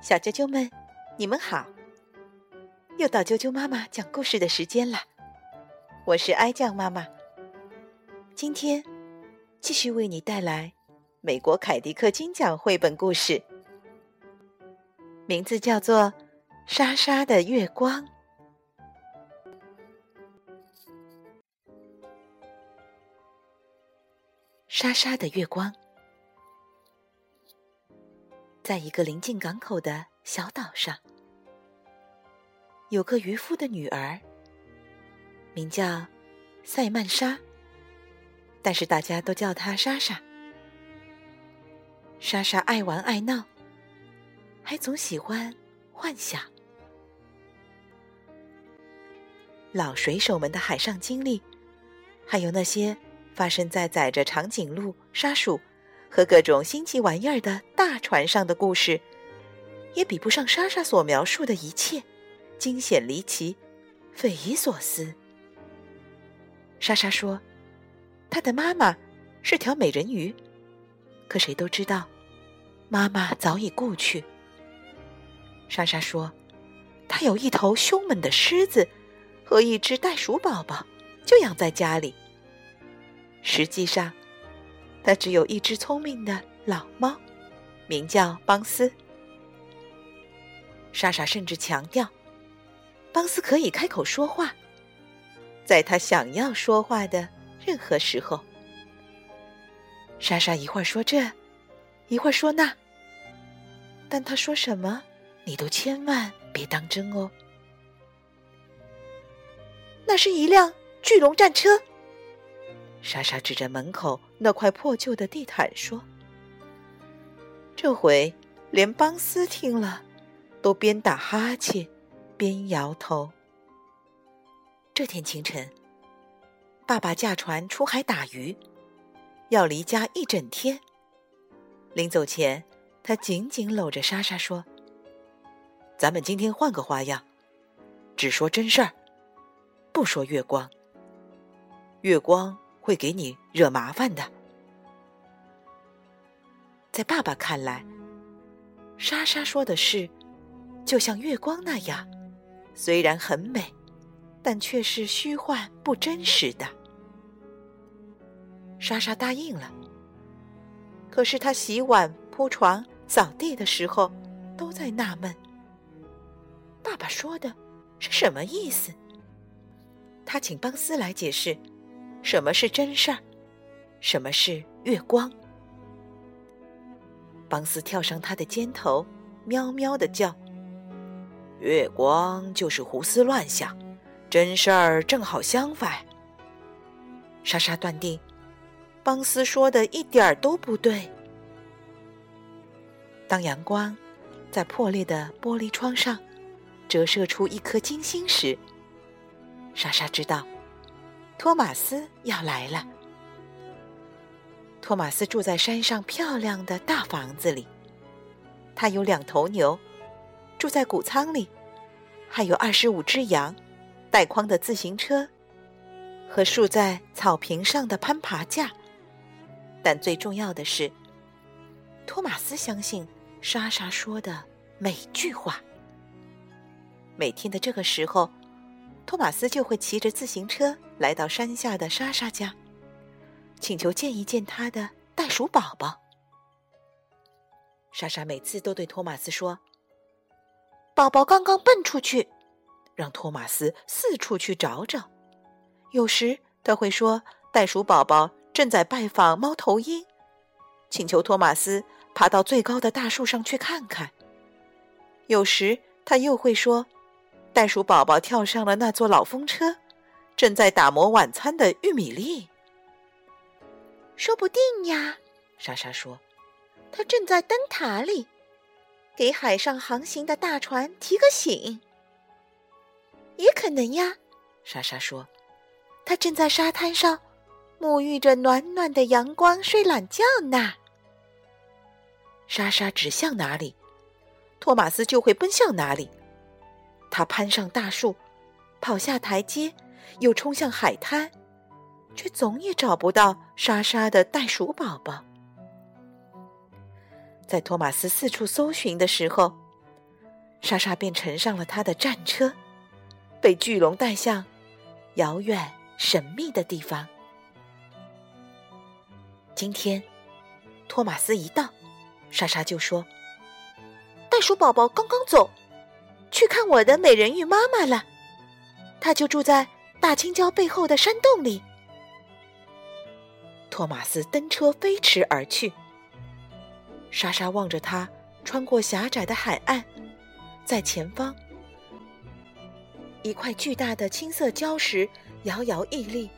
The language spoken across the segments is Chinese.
小啾啾们，你们好！又到啾啾妈妈讲故事的时间了，我是哀酱妈妈。今天继续为你带来美国凯迪克金奖绘本故事，名字叫做《沙沙的月光》。沙沙的月光。在一个临近港口的小岛上，有个渔夫的女儿，名叫塞曼莎，但是大家都叫她莎莎。莎莎爱玩爱闹，还总喜欢幻想。老水手们的海上经历，还有那些发生在载着长颈鹿、沙鼠。和各种新奇玩意儿的大船上的故事，也比不上莎莎所描述的一切惊险离奇、匪夷所思。莎莎说：“她的妈妈是条美人鱼，可谁都知道，妈妈早已故去。”莎莎说：“她有一头凶猛的狮子和一只袋鼠宝宝，就养在家里。实际上。”那只有一只聪明的老猫，名叫邦斯。莎莎甚至强调，邦斯可以开口说话，在他想要说话的任何时候。莎莎一会儿说这，一会儿说那，但他说什么，你都千万别当真哦。那是一辆巨龙战车。莎莎指着门口那块破旧的地毯说：“这回连邦斯听了，都边打哈欠边摇头。”这天清晨，爸爸驾船出海打鱼，要离家一整天。临走前，他紧紧搂着莎莎说：“咱们今天换个花样，只说真事儿，不说月光。月光。”会给你惹麻烦的。在爸爸看来，莎莎说的是，就像月光那样，虽然很美，但却是虚幻不真实的。莎莎答应了。可是她洗碗、铺床、扫地的时候，都在纳闷：爸爸说的是什么意思？他请邦斯来解释。什么是真事儿？什么是月光？邦斯跳上他的肩头，喵喵的叫。月光就是胡思乱想，真事儿正好相反。莎莎断定，邦斯说的一点儿都不对。当阳光在破裂的玻璃窗上折射出一颗金星时，莎莎知道。托马斯要来了。托马斯住在山上漂亮的大房子里，他有两头牛，住在谷仓里，还有二十五只羊，带筐的自行车，和竖在草坪上的攀爬架。但最重要的是，托马斯相信莎莎说的每句话。每天的这个时候。托马斯就会骑着自行车来到山下的莎莎家，请求见一见他的袋鼠宝宝。莎莎每次都对托马斯说：“宝宝刚刚蹦出去，让托马斯四处去找找。”有时他会说：“袋鼠宝宝正在拜访猫头鹰，请求托马斯爬到最高的大树上去看看。”有时他又会说。袋鼠宝宝跳上了那座老风车，正在打磨晚餐的玉米粒。说不定呀，莎莎说，他正在灯塔里，给海上航行的大船提个醒。也可能呀，莎莎说，他正在沙滩上沐浴着暖暖的阳光睡懒觉呢。莎莎指向哪里，托马斯就会奔向哪里。他攀上大树，跑下台阶，又冲向海滩，却总也找不到莎莎的袋鼠宝宝。在托马斯四处搜寻的时候，莎莎便乘上了他的战车，被巨龙带向遥远神秘的地方。今天，托马斯一到，莎莎就说：“袋鼠宝宝刚刚走，去看我的美人鱼妈妈了。她就住在大青椒背后的山洞里。”托马斯登车飞驰而去。莎莎望着他穿过狭窄的海岸，在前方，一块巨大的青色礁石摇摇屹立。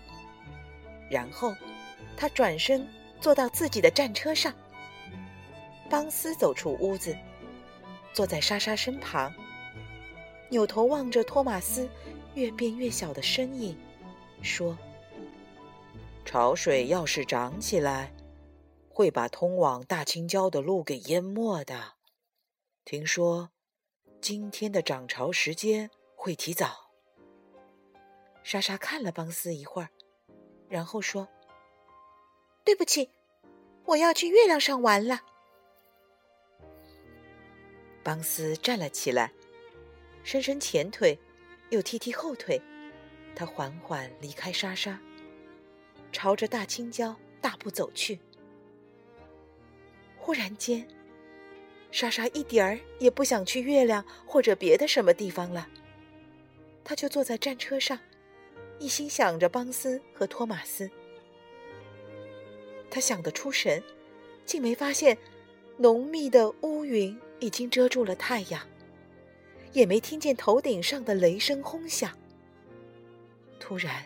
然后，他转身坐到自己的战车上。邦斯走出屋子，坐在莎莎身旁，扭头望着托马斯越变越小的身影，说：“潮水要是涨起来。”会把通往大青礁的路给淹没的。听说今天的涨潮时间会提早。莎莎看了邦斯一会儿，然后说：“对不起，我要去月亮上玩了。”邦斯站了起来，伸伸前腿，又踢踢后腿，他缓缓离开莎莎，朝着大青椒大步走去。忽然间，莎莎一点儿也不想去月亮或者别的什么地方了。她就坐在战车上，一心想着邦斯和托马斯。他想得出神，竟没发现浓密的乌云已经遮住了太阳，也没听见头顶上的雷声轰响。突然，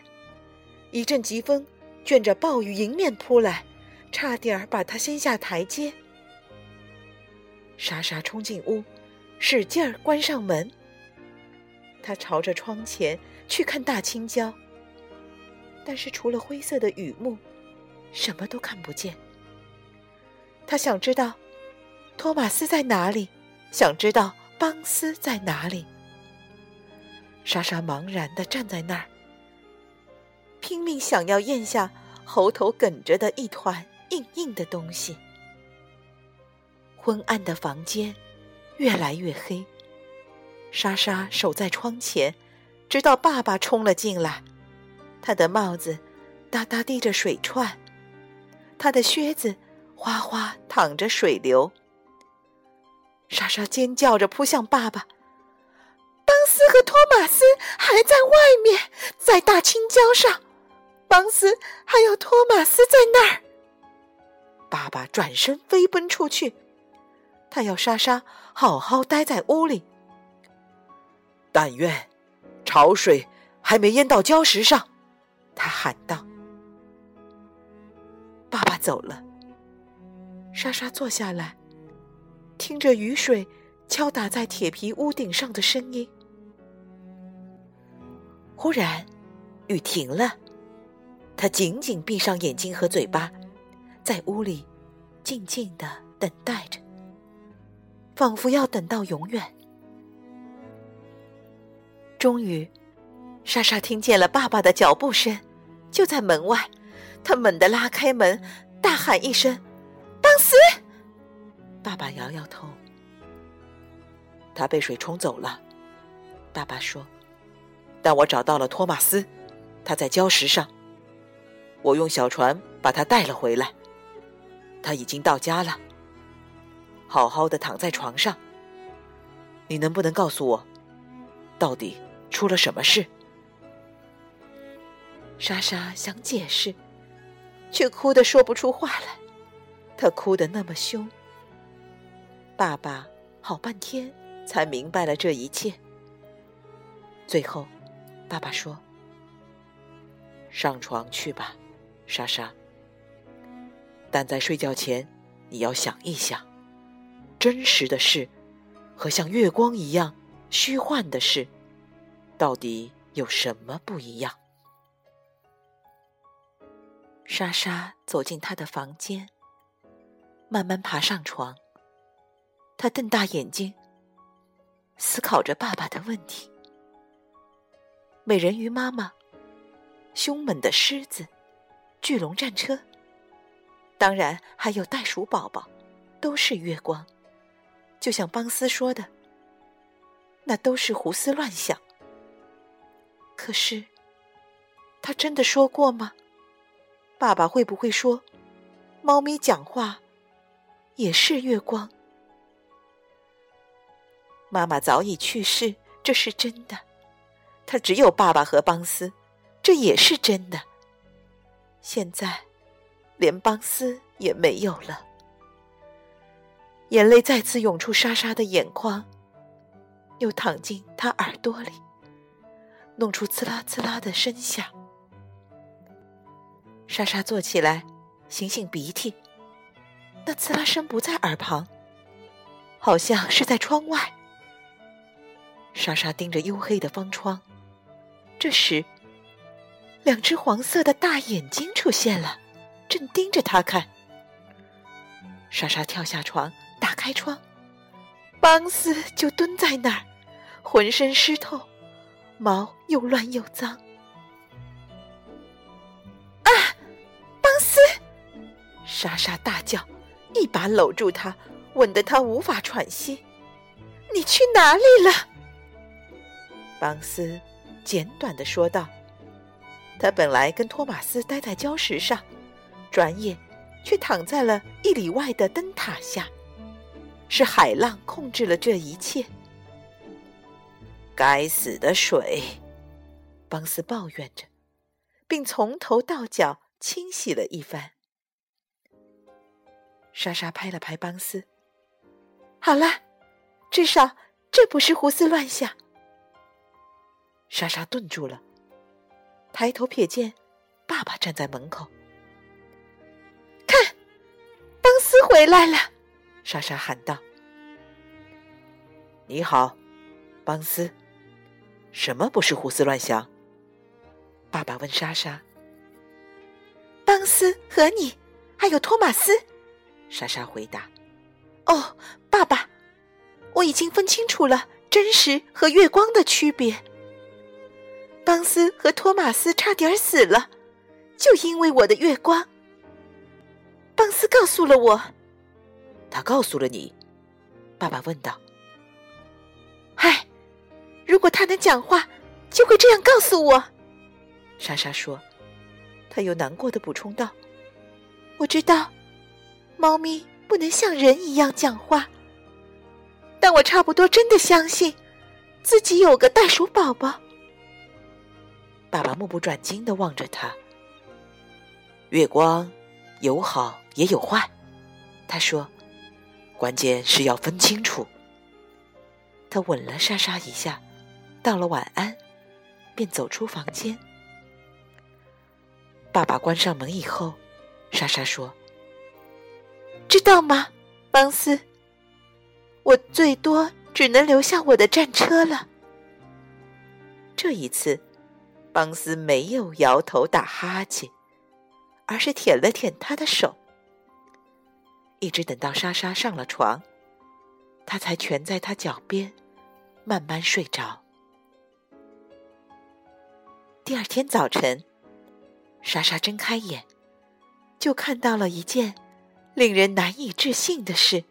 一阵疾风卷着暴雨迎面扑来，差点儿把他掀下台阶。莎莎冲进屋，使劲儿关上门。她朝着窗前去看大青椒，但是除了灰色的雨幕，什么都看不见。他想知道托马斯在哪里，想知道邦斯在哪里。莎莎茫然的站在那儿，拼命想要咽下喉头哽着的一团硬硬的东西。昏暗的房间越来越黑。莎莎守在窗前，直到爸爸冲了进来。他的帽子哒哒滴着水串，他的靴子哗哗淌着水流。莎莎尖叫着扑向爸爸。邦斯和托马斯还在外面，在大青礁上。邦斯还有托马斯在那儿。爸爸转身飞奔出去。他要莎莎好好待在屋里。但愿潮水还没淹到礁石上，他喊道。爸爸走了，莎莎坐下来，听着雨水敲打在铁皮屋顶上的声音。忽然，雨停了，他紧紧闭上眼睛和嘴巴，在屋里静静的等待着。仿佛要等到永远。终于，莎莎听见了爸爸的脚步声，就在门外。她猛地拉开门，大喊一声：“邦斯！”爸爸摇摇头：“他被水冲走了。”爸爸说：“但我找到了托马斯，他在礁石上。我用小船把他带了回来。他已经到家了。”好好的躺在床上，你能不能告诉我，到底出了什么事？莎莎想解释，却哭得说不出话来。她哭得那么凶。爸爸好半天才明白了这一切。最后，爸爸说：“上床去吧，莎莎。但在睡觉前，你要想一想。”真实的事和像月光一样虚幻的事，到底有什么不一样？莎莎走进他的房间，慢慢爬上床。他瞪大眼睛，思考着爸爸的问题。美人鱼妈妈、凶猛的狮子、巨龙战车，当然还有袋鼠宝宝。都是月光，就像邦斯说的，那都是胡思乱想。可是，他真的说过吗？爸爸会不会说，猫咪讲话也是月光？妈妈早已去世，这是真的。他只有爸爸和邦斯，这也是真的。现在，连邦斯也没有了。眼泪再次涌出莎莎的眼眶，又淌进她耳朵里，弄出刺啦刺啦的声响。莎莎坐起来，擤擤鼻涕，那刺啦声不在耳旁，好像是在窗外。莎莎盯着黝黑的方窗，这时，两只黄色的大眼睛出现了，正盯着她看。莎莎跳下床。打开窗，邦斯就蹲在那儿，浑身湿透，毛又乱又脏。啊，邦斯！莎莎大叫，一把搂住他，吻得他无法喘息。你去哪里了？邦斯简短的说道。他本来跟托马斯待在礁石上，转眼却躺在了一里外的灯塔下。是海浪控制了这一切。该死的水！邦斯抱怨着，并从头到脚清洗了一番。莎莎拍了拍邦斯：“好了，至少这不是胡思乱想。”莎莎顿住了，抬头瞥见爸爸站在门口，看，邦斯回来了。莎莎喊道：“你好，邦斯。什么不是胡思乱想？”爸爸问莎莎。“邦斯和你，还有托马斯。”莎莎回答。“哦，爸爸，我已经分清楚了真实和月光的区别。邦斯和托马斯差点死了，就因为我的月光。邦斯告诉了我。”他告诉了你，爸爸问道。唉，如果他能讲话，就会这样告诉我。莎莎说，他又难过的补充道：“我知道，猫咪不能像人一样讲话，但我差不多真的相信自己有个袋鼠宝宝。”爸爸目不转睛的望着他。月光有好也有坏，他说。关键是要分清楚。他吻了莎莎一下，道了晚安，便走出房间。爸爸关上门以后，莎莎说：“知道吗，邦斯？我最多只能留下我的战车了。”这一次，邦斯没有摇头打哈欠，而是舔了舔他的手。一直等到莎莎上了床，他才蜷在她脚边，慢慢睡着。第二天早晨，莎莎睁开眼，就看到了一件令人难以置信的事：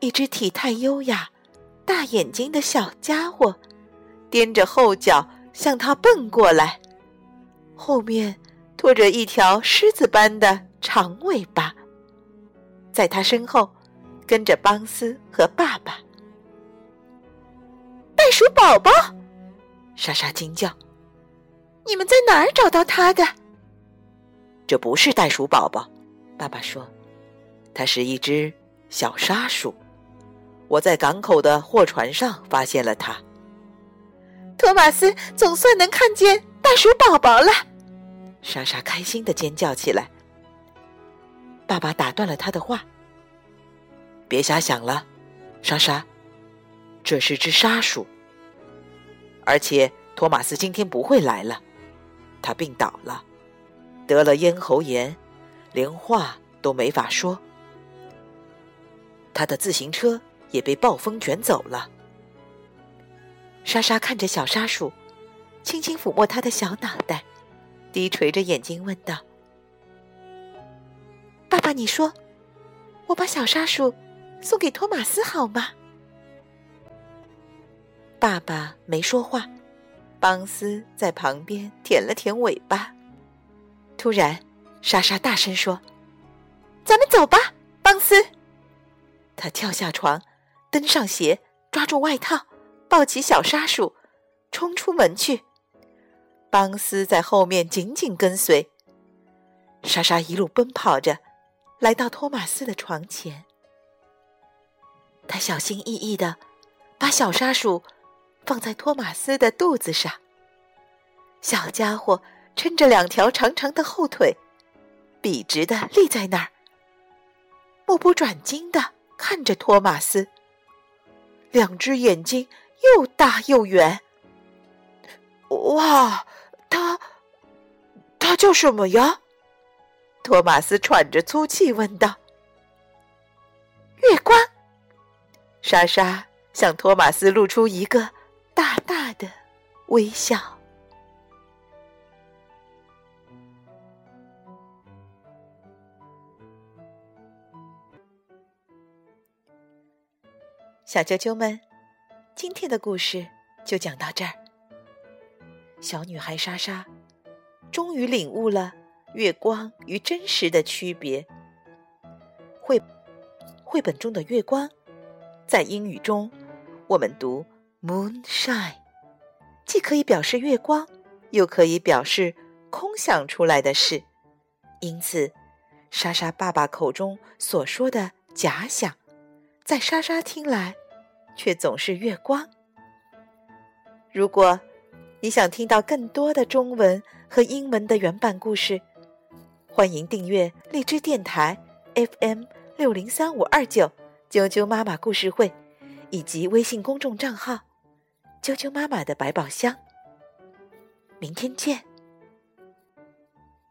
一只体态优雅、大眼睛的小家伙，踮着后脚向他奔过来，后面拖着一条狮子般的长尾巴。在他身后，跟着邦斯和爸爸。袋鼠宝宝，莎莎惊叫：“你们在哪儿找到他的？”这不是袋鼠宝宝，爸爸说：“它是一只小沙鼠。我在港口的货船上发现了它。”托马斯总算能看见袋鼠宝宝了，莎莎开心的尖叫起来。爸爸打断了他的话：“别瞎想了，莎莎，这是只沙鼠。而且托马斯今天不会来了，他病倒了，得了咽喉炎，连话都没法说。他的自行车也被暴风卷走了。”莎莎看着小沙鼠，轻轻抚摸它的小脑袋，低垂着眼睛问道。爸爸，你说，我把小沙鼠送给托马斯好吗？”爸爸没说话，邦斯在旁边舔了舔尾巴。突然，莎莎大声说：“咱们走吧，邦斯！”他跳下床，登上鞋，抓住外套，抱起小沙鼠，冲出门去。邦斯在后面紧紧跟随。莎莎一路奔跑着，来到托马斯的床前。他小心翼翼的把小沙鼠。放在托马斯的肚子上，小家伙撑着两条长长的后腿，笔直的立在那儿，目不转睛的看着托马斯，两只眼睛又大又圆。哇，他他叫什么呀？托马斯喘着粗气问道。月光。莎莎向托马斯露出一个。大大的微笑。小啾啾们，今天的故事就讲到这儿。小女孩莎莎终于领悟了月光与真实的区别。绘绘本中的月光，在英语中我们读。Moonshine，既可以表示月光，又可以表示空想出来的事。因此，莎莎爸爸口中所说的假想，在莎莎听来，却总是月光。如果你想听到更多的中文和英文的原版故事，欢迎订阅荔枝电台 FM 六零三五二九啾啾妈妈故事会，以及微信公众账号。啾啾妈妈的百宝箱，明天见。